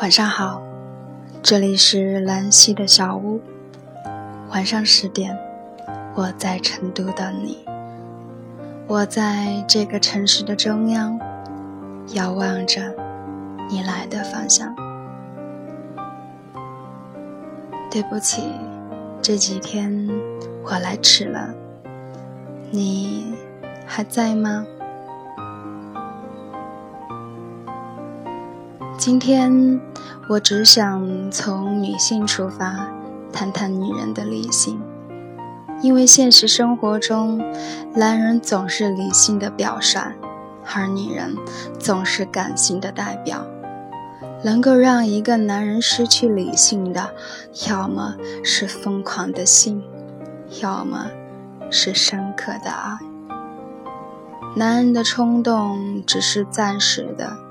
晚上好，这里是兰溪的小屋。晚上十点，我在成都等你。我在这个城市的中央，遥望着你来的方向。对不起，这几天我来迟了，你还在吗？今天我只想从女性出发，谈谈女人的理性。因为现实生活中，男人总是理性的表率，而女人总是感性的代表。能够让一个男人失去理性的，要么是疯狂的性，要么是深刻的爱。男人的冲动只是暂时的。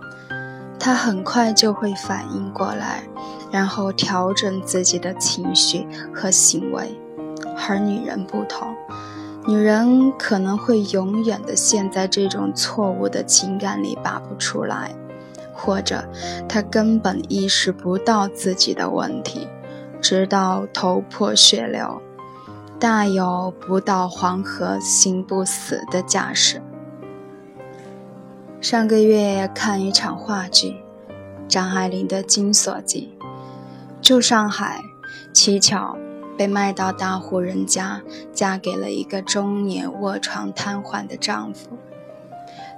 他很快就会反应过来，然后调整自己的情绪和行为，而女人不同，女人可能会永远的陷在这种错误的情感里拔不出来，或者她根本意识不到自己的问题，直到头破血流，大有不到黄河心不死的架势。上个月看一场话剧，张爱玲的《金锁记》。旧上海，七巧被卖到大户人家，嫁给了一个中年卧床瘫痪的丈夫。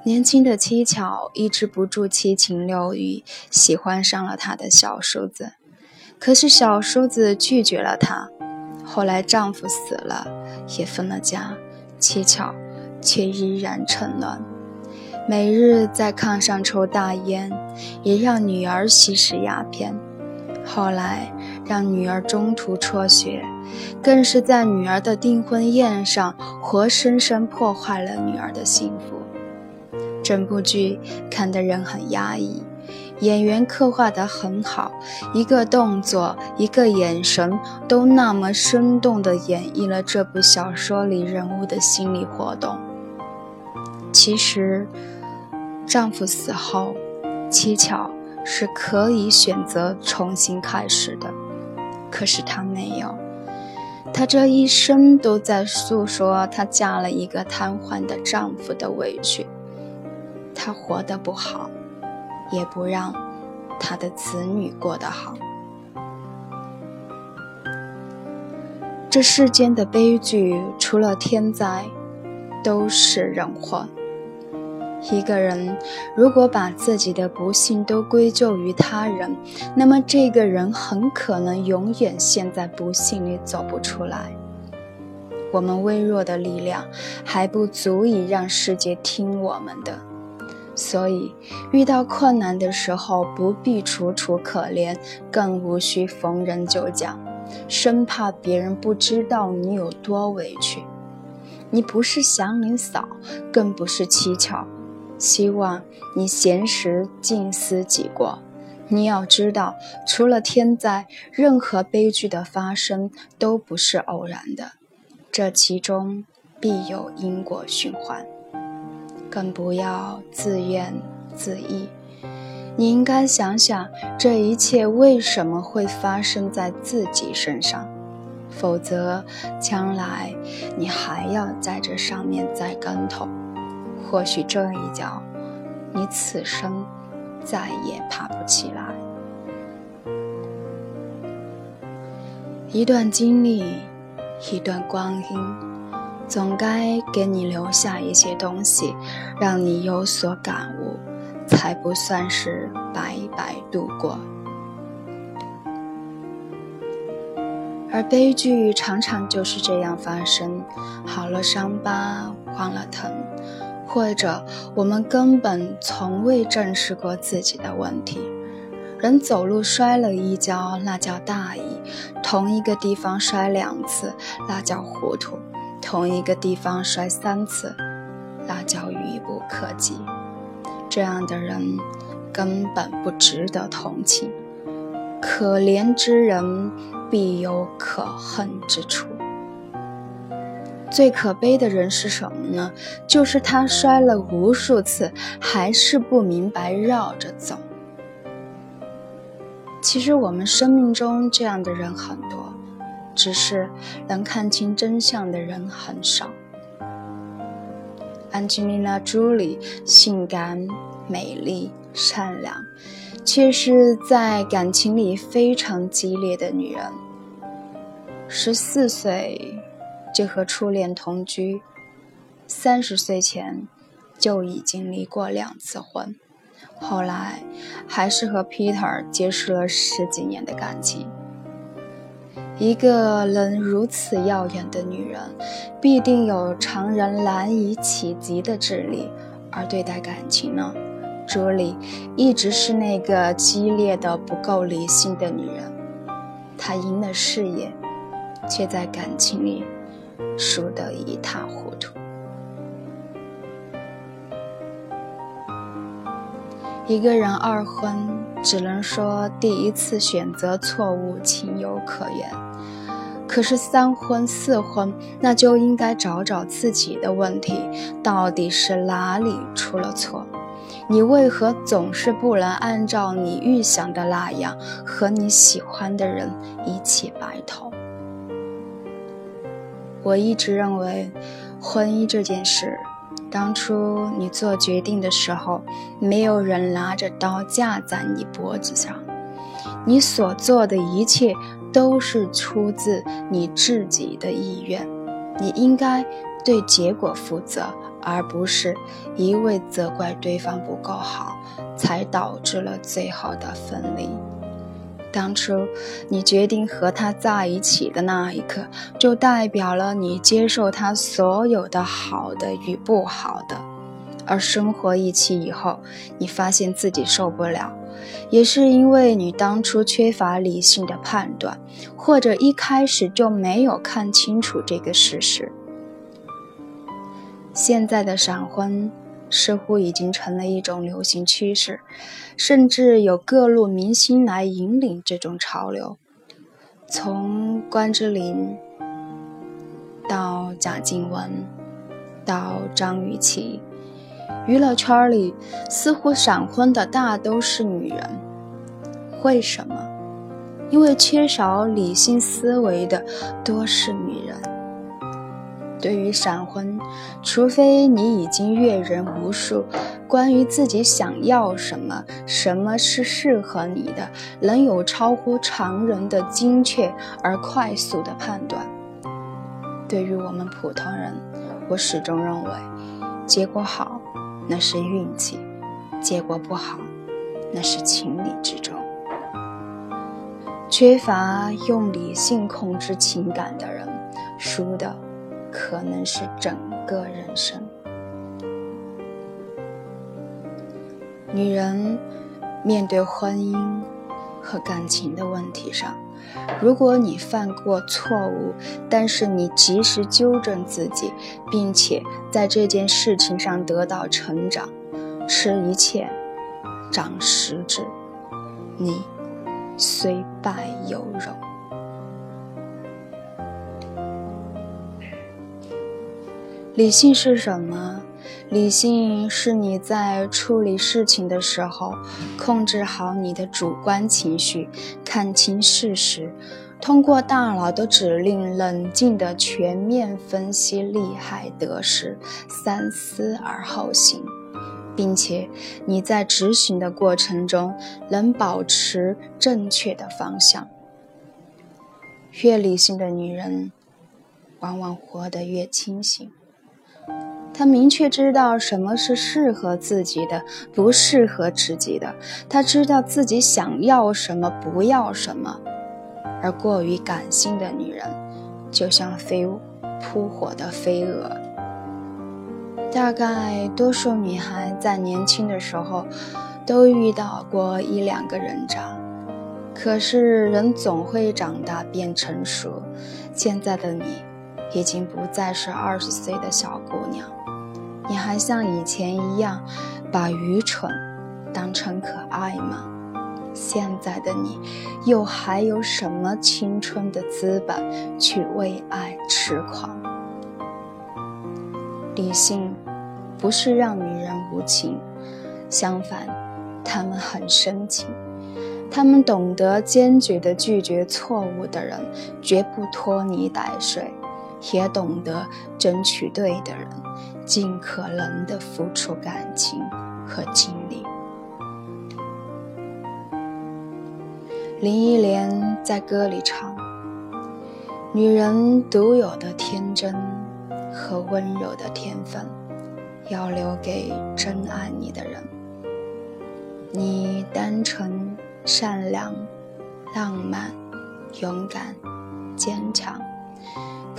年轻的七巧抑制不住七情六欲，喜欢上了他的小叔子。可是小叔子拒绝了她。后来丈夫死了，也分了家，七巧却依然沉沦。每日在炕上抽大烟，也让女儿吸食鸦片。后来让女儿中途辍学，更是在女儿的订婚宴上活生生破坏了女儿的幸福。整部剧看得人很压抑，演员刻画得很好，一个动作、一个眼神都那么生动地演绎了这部小说里人物的心理活动。其实。丈夫死后，七巧是可以选择重新开始的，可是她没有。她这一生都在诉说她嫁了一个瘫痪的丈夫的委屈。她活得不好，也不让她的子女过得好。这世间的悲剧，除了天灾，都是人祸。一个人如果把自己的不幸都归咎于他人，那么这个人很可能永远陷在不幸里走不出来。我们微弱的力量还不足以让世界听我们的，所以遇到困难的时候不必楚楚可怜，更无需逢人就讲，生怕别人不知道你有多委屈。你不是祥林嫂，更不是乞巧。希望你闲时静思己过。你要知道，除了天灾，任何悲剧的发生都不是偶然的，这其中必有因果循环。更不要自怨自艾。你应该想想，这一切为什么会发生在自己身上？否则，将来你还要在这上面栽跟头。或许这一脚，你此生再也爬不起来。一段经历，一段光阴，总该给你留下一些东西，让你有所感悟，才不算是白白度过。而悲剧常常就是这样发生：好了伤疤忘了疼。或者我们根本从未正视过自己的问题。人走路摔了一跤，那叫大意；同一个地方摔两次，那叫糊涂；同一个地方摔三次，那叫愚不可及。这样的人根本不值得同情。可怜之人必有可恨之处。最可悲的人是什么呢？就是他摔了无数次，还是不明白绕着走。其实我们生命中这样的人很多，只是能看清真相的人很少。安吉丽娜·朱莉性感、美丽、善良，却是在感情里非常激烈的女人。十四岁就和初恋同居，三十岁前就已经离过两次婚，后来还是和 Peter 结束了十几年的感情。一个能如此耀眼的女人，必定有常人难以企及的智力。而对待感情呢，朱莉一直是那个激烈的、不够理性的女人。她赢了事业。却在感情里输得一塌糊涂。一个人二婚，只能说第一次选择错误，情有可原。可是三婚四婚，那就应该找找自己的问题，到底是哪里出了错？你为何总是不能按照你预想的那样，和你喜欢的人一起白头？我一直认为，婚姻这件事，当初你做决定的时候，没有人拿着刀架在你脖子上，你所做的一切都是出自你自己的意愿，你应该对结果负责，而不是一味责怪对方不够好，才导致了最后的分离。当初你决定和他在一起的那一刻，就代表了你接受他所有的好的与不好的。而生活一起以后，你发现自己受不了，也是因为你当初缺乏理性的判断，或者一开始就没有看清楚这个事实。现在的闪婚。似乎已经成了一种流行趋势，甚至有各路明星来引领这种潮流。从关之琳到贾静雯，到张雨绮，娱乐圈里似乎闪婚的大都是女人。为什么？因为缺少理性思维的多是女人。对于闪婚，除非你已经阅人无数，关于自己想要什么，什么是适合你的，能有超乎常人的精确而快速的判断。对于我们普通人，我始终认为，结果好那是运气，结果不好那是情理之中。缺乏用理性控制情感的人，输的。可能是整个人生。女人面对婚姻和感情的问题上，如果你犯过错误，但是你及时纠正自己，并且在这件事情上得到成长，吃一堑长十智，你虽败犹荣。理性是什么？理性是你在处理事情的时候，控制好你的主观情绪，看清事实，通过大脑的指令，冷静的全面分析利害得失，三思而后行，并且你在执行的过程中能保持正确的方向。越理性的女人，往往活得越清醒。他明确知道什么是适合自己的，不适合自己的。他知道自己想要什么，不要什么。而过于感性的女人，就像飞扑火的飞蛾。大概多数女孩在年轻的时候，都遇到过一两个人渣。可是人总会长大变成熟。现在的你，已经不再是二十岁的小姑娘。你还像以前一样把愚蠢当成可爱吗？现在的你又还有什么青春的资本去为爱痴狂？理性不是让女人无情，相反，她们很深情。她们懂得坚决地拒绝错误的人，绝不拖泥带水，也懂得争取对的人，尽可能地付出感情和精力。林忆莲在歌里唱：“女人独有的天真和温柔的天分，要留给真爱你的人。你单纯。”善良、浪漫、勇敢、坚强，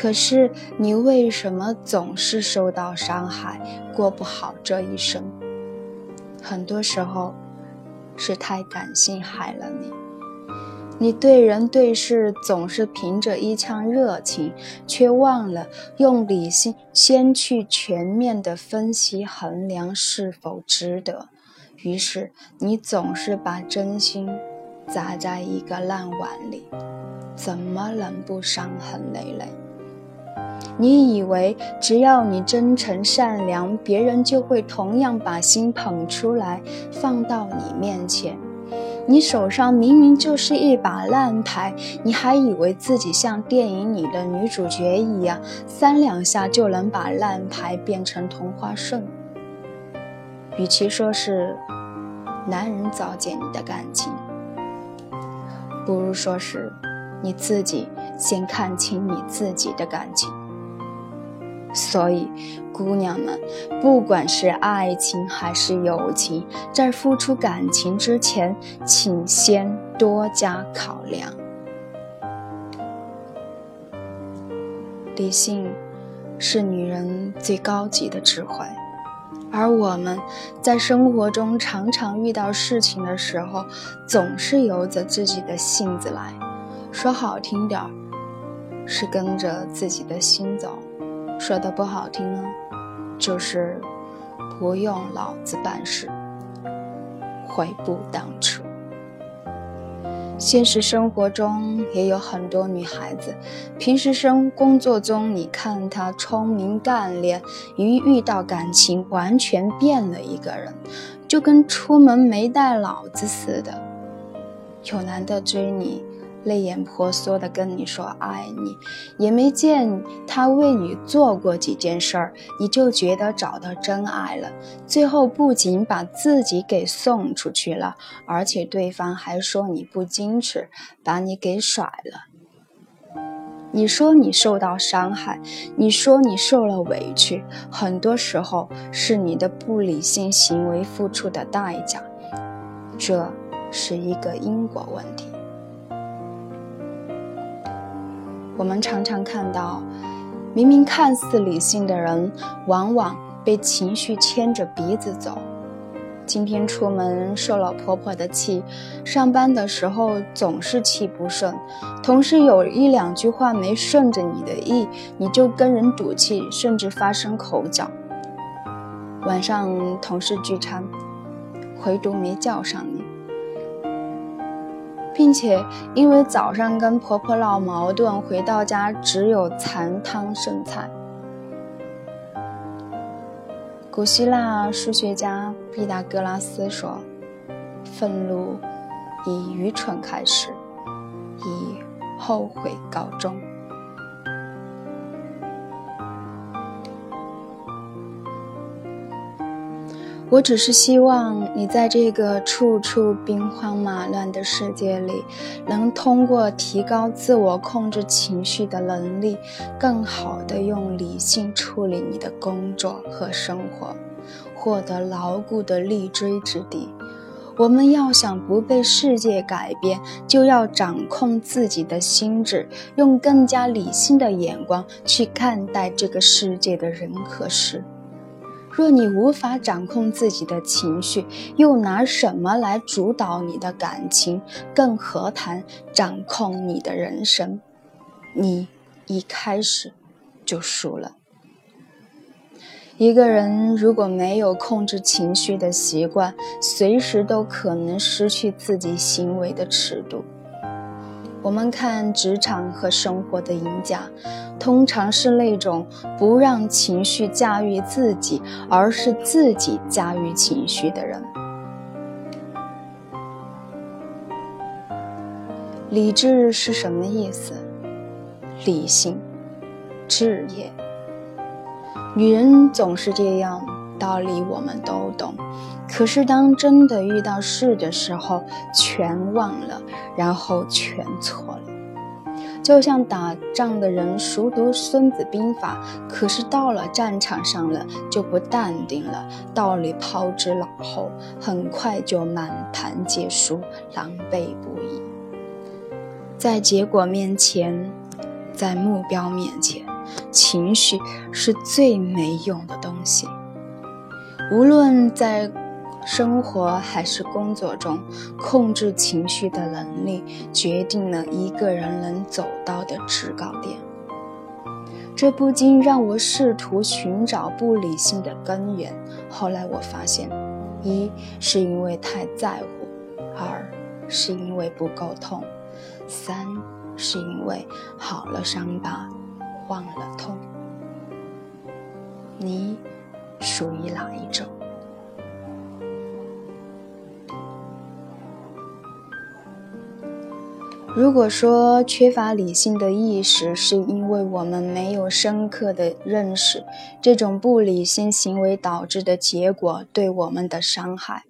可是你为什么总是受到伤害，过不好这一生？很多时候是太感性害了你。你对人对事总是凭着一腔热情，却忘了用理性先去全面的分析衡量是否值得。于是你总是把真心砸在一个烂碗里，怎么能不伤痕累累？你以为只要你真诚善良，别人就会同样把心捧出来放到你面前？你手上明明就是一把烂牌，你还以为自己像电影里的女主角一样，三两下就能把烂牌变成同花顺？与其说是男人糟践你的感情，不如说是你自己先看清你自己的感情。所以，姑娘们，不管是爱情还是友情，在付出感情之前，请先多加考量。理性是女人最高级的智慧。而我们在生活中常常遇到事情的时候，总是由着自己的性子来，说好听点儿，是跟着自己的心走；说的不好听呢，就是不用脑子办事，悔不当初。现实生活中也有很多女孩子，平时生工作中，你看她聪明干练，一遇到感情完全变了一个人，就跟出门没带脑子似的。有男的追你。泪眼婆娑的跟你说爱你，也没见他为你做过几件事儿，你就觉得找到真爱了。最后不仅把自己给送出去了，而且对方还说你不矜持，把你给甩了。你说你受到伤害，你说你受了委屈，很多时候是你的不理性行为付出的代价，这是一个因果问题。我们常常看到，明明看似理性的人，往往被情绪牵着鼻子走。今天出门受了婆婆的气，上班的时候总是气不顺，同事有一两句话没顺着你的意，你就跟人赌气，甚至发生口角。晚上同事聚餐，回独没叫上你。并且因为早上跟婆婆闹矛盾，回到家只有残汤剩菜。古希腊数学家毕达哥拉斯说：“愤怒以愚蠢开始，以后悔告终。”我只是希望你在这个处处兵荒马乱的世界里，能通过提高自我控制情绪的能力，更好的用理性处理你的工作和生活，获得牢固的立锥之地。我们要想不被世界改变，就要掌控自己的心智，用更加理性的眼光去看待这个世界的人和事。若你无法掌控自己的情绪，又拿什么来主导你的感情？更何谈掌控你的人生？你一开始就输了。一个人如果没有控制情绪的习惯，随时都可能失去自己行为的尺度。我们看职场和生活的赢家，通常是那种不让情绪驾驭自己，而是自己驾驭情绪的人。理智是什么意思？理性，智也。女人总是这样，道理我们都懂，可是当真的遇到事的时候，全忘了，然后全错了。就像打仗的人熟读《孙子兵法》，可是到了战场上了就不淡定了，道理抛之脑后，很快就满盘皆输，狼狈不已。在结果面前，在目标面前，情绪是最没用的东西。无论在。生活还是工作中，控制情绪的能力决定了一个人能走到的制高点。这不禁让我试图寻找不理性的根源。后来我发现，一是因为太在乎，二是因为不够痛，三是因为好了伤疤忘了痛。你属于哪一种？如果说缺乏理性的意识，是因为我们没有深刻的认识这种不理性行为导致的结果对我们的伤害。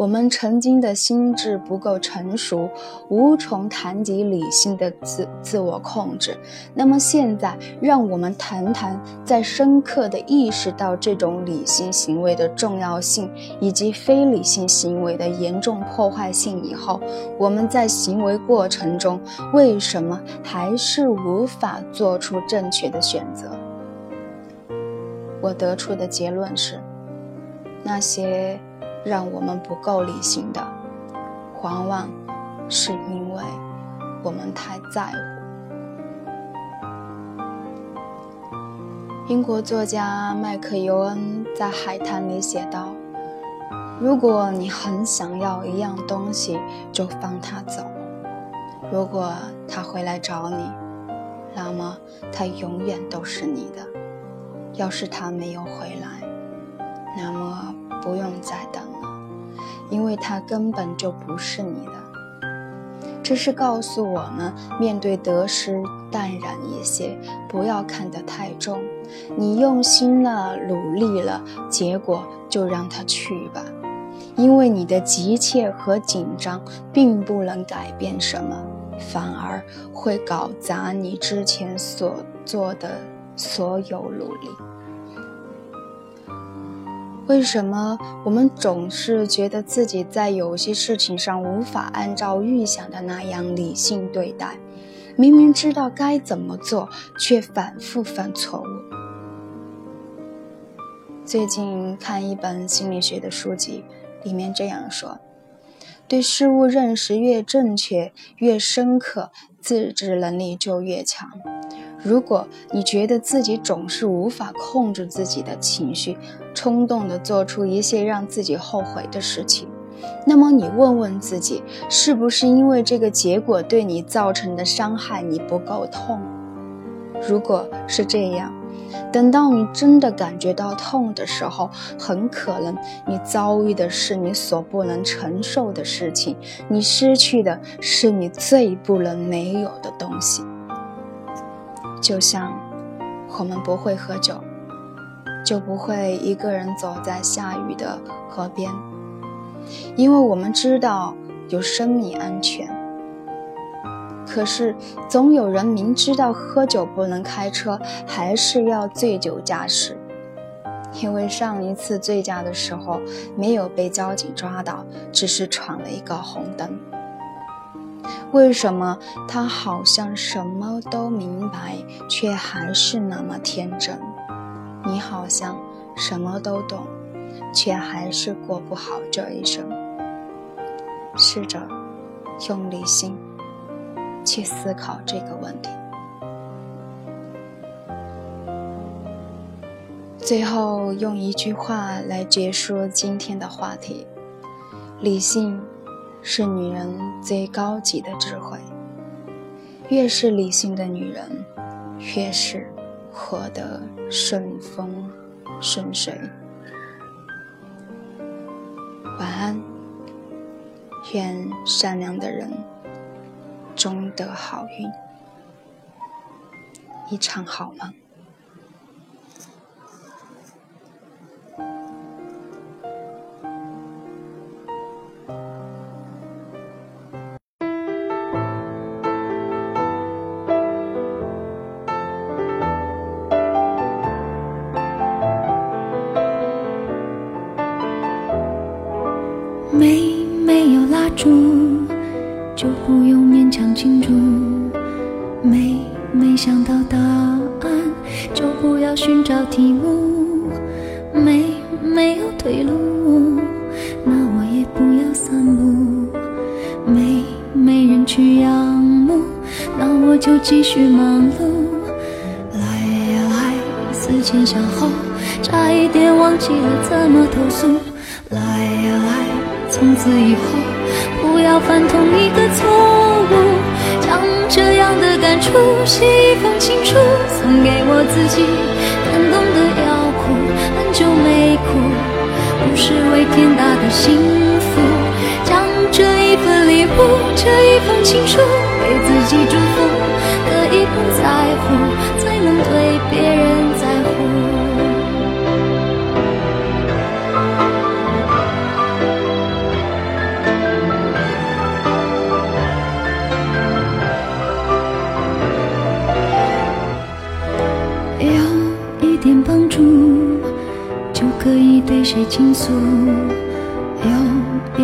我们曾经的心智不够成熟，无从谈及理性的自自我控制。那么现在，让我们谈谈，在深刻的意识到这种理性行为的重要性以及非理性行为的严重破坏性以后，我们在行为过程中为什么还是无法做出正确的选择？我得出的结论是，那些。让我们不够理性的，往往是因为我们太在乎。英国作家麦克尤恩在《海滩》里写道：“如果你很想要一样东西，就放他走。如果他回来找你，那么他永远都是你的。要是他没有回来，那么不用再等。”因为它根本就不是你的，这是告诉我们，面对得失淡然一些，不要看得太重。你用心了，努力了，结果就让它去吧。因为你的急切和紧张并不能改变什么，反而会搞砸你之前所做的所有努力。为什么我们总是觉得自己在有些事情上无法按照预想的那样理性对待？明明知道该怎么做，却反复犯错误。最近看一本心理学的书籍，里面这样说：对事物认识越正确、越深刻，自制能力就越强。如果你觉得自己总是无法控制自己的情绪，冲动地做出一些让自己后悔的事情，那么你问问自己，是不是因为这个结果对你造成的伤害你不够痛？如果是这样，等到你真的感觉到痛的时候，很可能你遭遇的是你所不能承受的事情，你失去的是你最不能没有的东西。就像我们不会喝酒，就不会一个人走在下雨的河边，因为我们知道有生命安全。可是总有人明知道喝酒不能开车，还是要醉酒驾驶，因为上一次醉驾的时候没有被交警抓到，只是闯了一个红灯。为什么他好像什么都明白，却还是那么天真？你好像什么都懂，却还是过不好这一生。试着用理性去思考这个问题。最后用一句话来结束今天的话题：理性。是女人最高级的智慧。越是理性的女人，越是活得顺风顺水。晚安，愿善良的人终得好运，一场好梦。就继续忙碌。来呀来，思前想后，差一点忘记了怎么投诉。来呀来。从此以后，不要犯同一个错误。将这样的感触写一封情书，送给我自己。感动的要哭，很久没哭，不是为天大的幸福。将这一份礼物，这一封情书，给自己祝福。可以不在乎，才能对别人在乎。有一点帮助，就可以对谁倾诉？有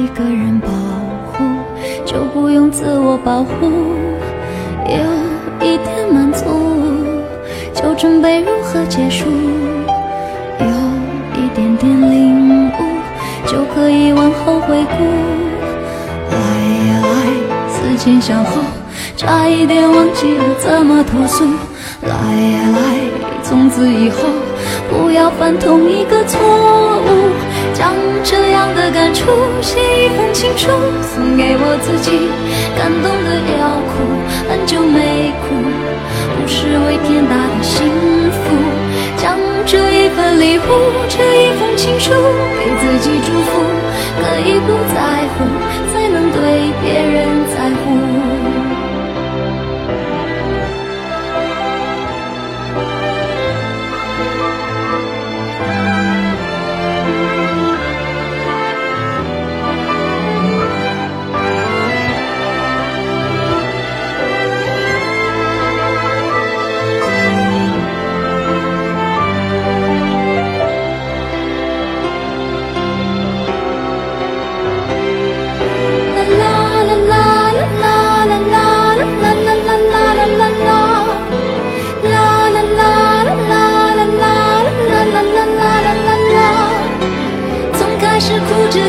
一个人保护，就不用自我保护。有一点满足，就准备如何结束。有一点点领悟，就可以往后回顾。来呀来，思前想后，差一点忘记了怎么投诉。来呀来，从此以后。不要犯同一个错误，将这样的感触写一封情书，送给我自己。感动的要哭，很久没哭，是为天大的幸福。将这一份礼物，这一封情书，给自己祝福。可以不在乎，才能对别人在乎。